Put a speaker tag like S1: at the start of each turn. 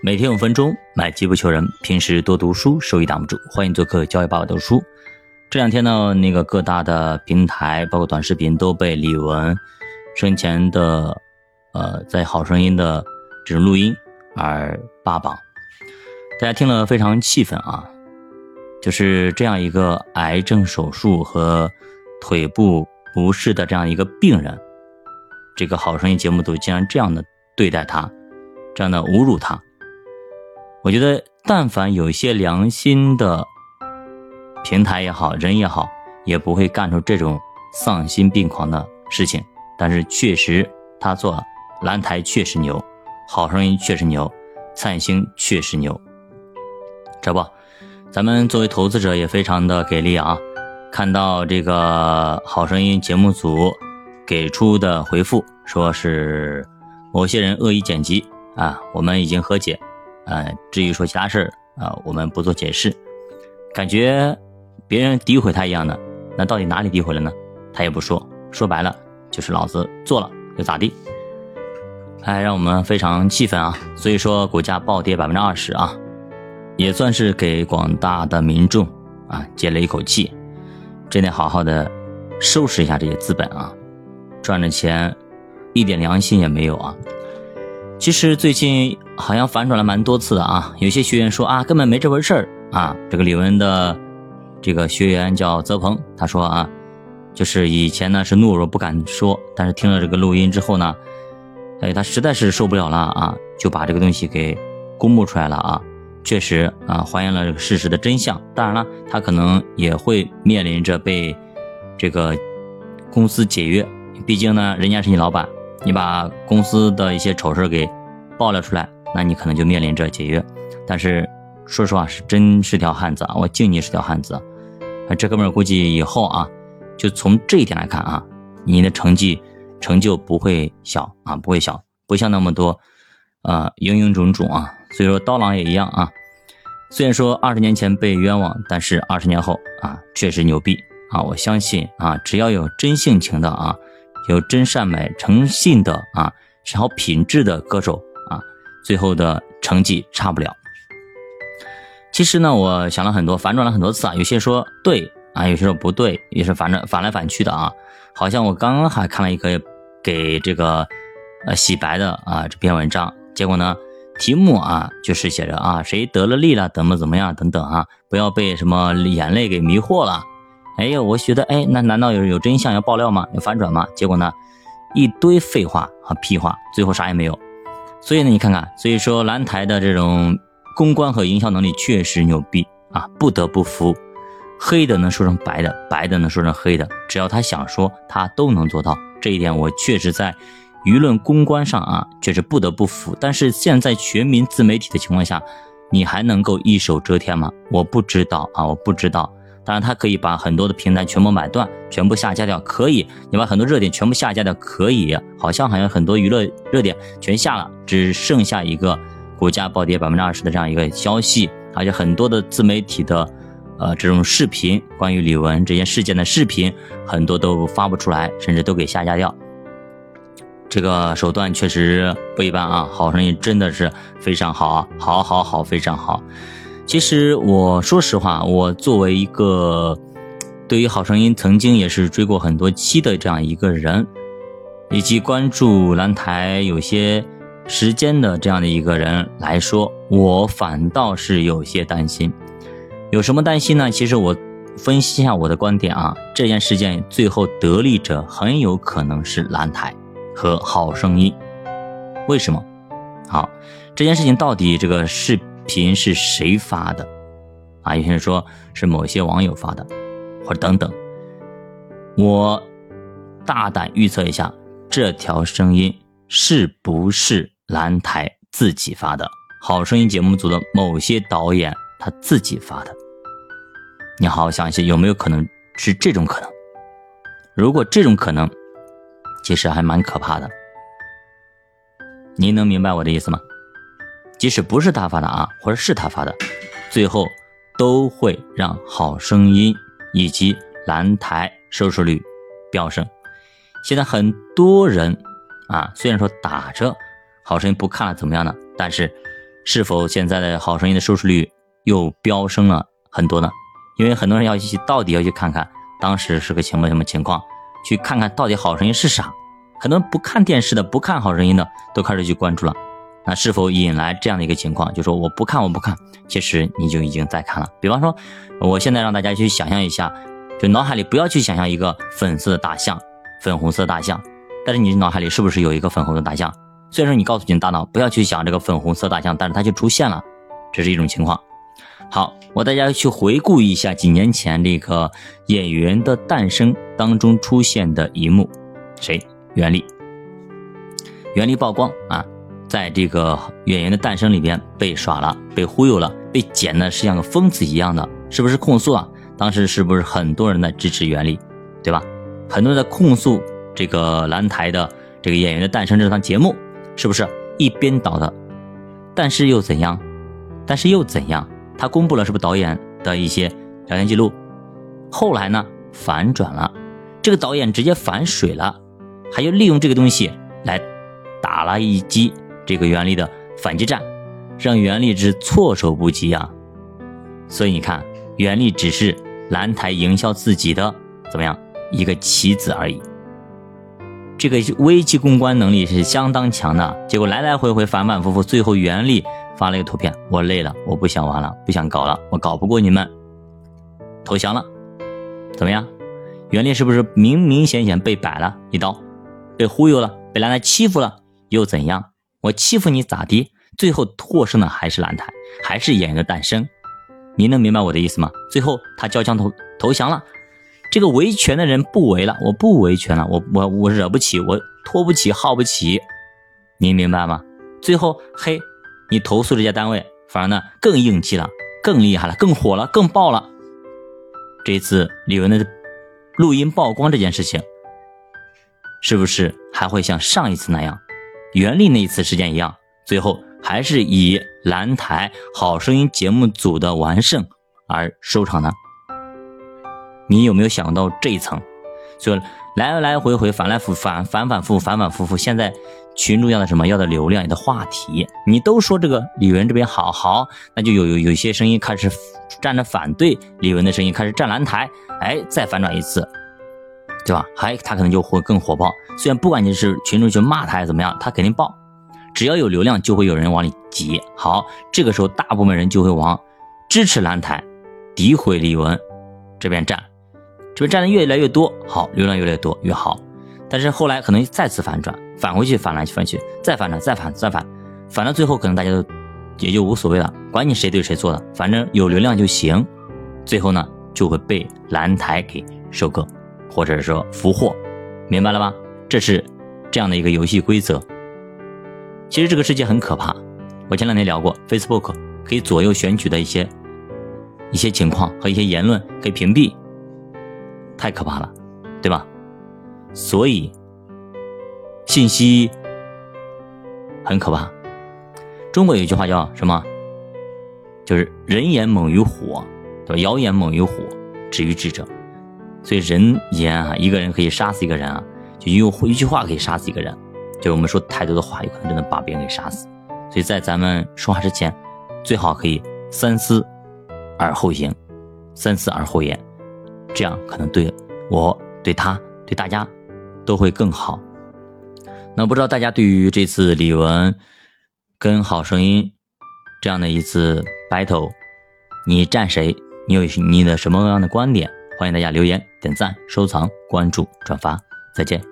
S1: 每天五分钟，买机不求人。平时多读书，收益挡不住。欢迎做客教育爸爸读书。这两天呢，那个各大的平台，包括短视频，都被李玟生前的呃在好声音的这种录音而霸榜，大家听了非常气愤啊！就是这样一个癌症手术和腿部不适的这样一个病人，这个好声音节目组竟然这样的对待他，这样的侮辱他。我觉得，但凡有一些良心的平台也好，人也好，也不会干出这种丧心病狂的事情。但是，确实他做蓝台确实牛，好声音确实牛，灿星确实牛。这不，咱们作为投资者也非常的给力啊！看到这个好声音节目组给出的回复，说是某些人恶意剪辑啊，我们已经和解。呃，至于说其他事儿啊，我们不做解释。感觉别人诋毁他一样的，那到底哪里诋毁了呢？他也不说，说白了就是老子做了又咋地。哎，让我们非常气愤啊！所以说股价暴跌百分之二十啊，也算是给广大的民众啊解了一口气，真得好好的收拾一下这些资本啊，赚的钱一点良心也没有啊。其实最近好像反转了蛮多次的啊，有些学员说啊根本没这回事儿啊。这个李文的这个学员叫泽鹏，他说啊，就是以前呢是懦弱不敢说，但是听了这个录音之后呢，哎他实在是受不了了啊，就把这个东西给公布出来了啊。确实啊还原了这个事实的真相。当然了，他可能也会面临着被这个公司解约，毕竟呢人家是你老板。你把公司的一些丑事给爆了出来，那你可能就面临着解约。但是说实话，是真是条汉子啊！我敬你是条汉子。啊这哥们儿估计以后啊，就从这一点来看啊，你的成绩成就不会小啊，不会小，不像那么多啊，蝇营种种啊。所以说刀郎也一样啊。虽然说二十年前被冤枉，但是二十年后啊，确实牛逼啊！我相信啊，只要有真性情的啊。有真善美、诚信的啊，是好品质的歌手，最后的成绩差不了。其实呢，我想了很多，反转了很多次啊，有些说对啊，有些说不对，也是反正反来反去的啊。好像我刚刚还看了一个给这个呃洗白的啊这篇文章，结果呢题目啊就是写着啊谁得了利了，怎么怎么样等等啊，不要被什么眼泪给迷惑了。哎呀，我觉得，哎，那难道有有真相要爆料吗？要反转吗？结果呢，一堆废话和屁话，最后啥也没有。所以呢，你看看，所以说蓝台的这种公关和营销能力确实牛逼啊，不得不服。黑的能说成白的，白的能说成黑的，只要他想说，他都能做到。这一点我确实在舆论公关上啊，确实不得不服。但是现在全民自媒体的情况下，你还能够一手遮天吗？我不知道啊，我不知道。当然，他可以把很多的平台全部买断，全部下架掉，可以。你把很多热点全部下架掉，可以。好像好像很多娱乐热点全下了，只剩下一个股价暴跌百分之二十的这样一个消息，而且很多的自媒体的，呃，这种视频，关于李玟这件事件的视频，很多都发不出来，甚至都给下架掉。这个手段确实不一般啊！好声音真的是非常好啊，好，好，好，非常好。其实我说实话，我作为一个对于《好声音》曾经也是追过很多期的这样一个人，以及关注蓝台有些时间的这样的一个人来说，我反倒是有些担心。有什么担心呢？其实我分析一下我的观点啊，这件事件最后得利者很有可能是蓝台和《好声音》。为什么？好，这件事情到底这个是？频是谁发的？啊，有些人说是某些网友发的，或者等等。我大胆预测一下，这条声音是不是蓝台自己发的？好声音节目组的某些导演他自己发的？你好好想一下，有没有可能是这种可能？如果这种可能，其实还蛮可怕的。您能明白我的意思吗？即使不是他发的啊，或者是他发的，最后都会让好声音以及蓝台收视率飙升。现在很多人啊，虽然说打着好声音不看了怎么样呢？但是是否现在的好声音的收视率又飙升了很多呢？因为很多人要去到底要去看看当时是个什么什么情况，去看看到底好声音是啥。很多不看电视的、不看好声音的，都开始去关注了。那是否引来这样的一个情况？就说我不看，我不看，其实你就已经在看了。比方说，我现在让大家去想象一下，就脑海里不要去想象一个粉色的大象、粉红色大象，但是你脑海里是不是有一个粉红的大象？虽然说你告诉你大脑不要去想这个粉红色大象，但是它就出现了，这是一种情况。好，我大家去回顾一下几年前这个演员的诞生当中出现的一幕，谁？袁立。袁立曝光啊。在这个演员的诞生里边被耍了，被忽悠了，被剪的是像个疯子一样的，是不是控诉啊？当时是不是很多人在支持袁立，对吧？很多人在控诉这个蓝台的这个演员的诞生这档节目，是不是一边倒的？但是又怎样？但是又怎样？他公布了是不是导演的一些聊天记录？后来呢反转了，这个导演直接反水了，还要利用这个东西来打了一击。这个袁立的反击战，让袁立之措手不及啊！所以你看，袁立只是蓝台营销自己的怎么样一个棋子而已。这个危机公关能力是相当强的。结果来来回回反反复复，最后袁立发了一个图片：我累了，我不想玩了，不想搞了，我搞不过你们，投降了。怎么样？袁立是不是明明显显被摆了一刀，被忽悠了，被蓝台欺负了，又怎样？我欺负你咋的？最后获胜的还是蓝台，还是演员的诞生。您能明白我的意思吗？最后他交枪投投降了，这个维权的人不维了，我不维权了，我我我惹不起，我拖不起，耗不起，您明白吗？最后嘿，你投诉这家单位，反而呢更硬气了，更厉害了，更火了，更爆了。这次李玟的录音曝光这件事情，是不是还会像上一次那样？袁立那一次事件一样，最后还是以蓝台好声音节目组的完胜而收场呢？你有没有想到这一层？所以来来回回反来复反反反复反反复复，现在群众要的什么？要的流量，要的话题。你都说这个李玟这边好好，那就有有有些声音开始站着反对李玟的声音，开始站蓝台，哎，再反转一次。对吧？还他可能就会更火爆。虽然不管你是群众去骂他还是怎么样，他肯定爆。只要有流量，就会有人往里挤。好，这个时候大部分人就会往支持蓝台、诋毁李玟这边站，这边站的越来越多，好，流量越来越多越好。但是后来可能再次反转，返回去，反来反去，再反转，再反再反，反到最后可能大家都也就无所谓了，管你谁对谁错的，反正有流量就行。最后呢，就会被蓝台给收割。或者说俘获，明白了吧？这是这样的一个游戏规则。其实这个世界很可怕。我前两天聊过，Facebook 可以左右选举的一些一些情况和一些言论，可以屏蔽，太可怕了，对吧？所以信息很可怕。中国有一句话叫什么？就是人言猛于虎，对吧？谣言猛于虎，止于智者。所以人言啊，一个人可以杀死一个人啊，就用一句话可以杀死一个人，就是我们说太多的话，有可能真的把别人给杀死。所以在咱们说话之前，最好可以三思而后行，三思而后言，这样可能对我、对他、对大家都会更好。那不知道大家对于这次李玟跟好声音这样的一次 battle，你站谁？你有你的什么样的观点？欢迎大家留言、点赞、收藏、关注、转发，再见。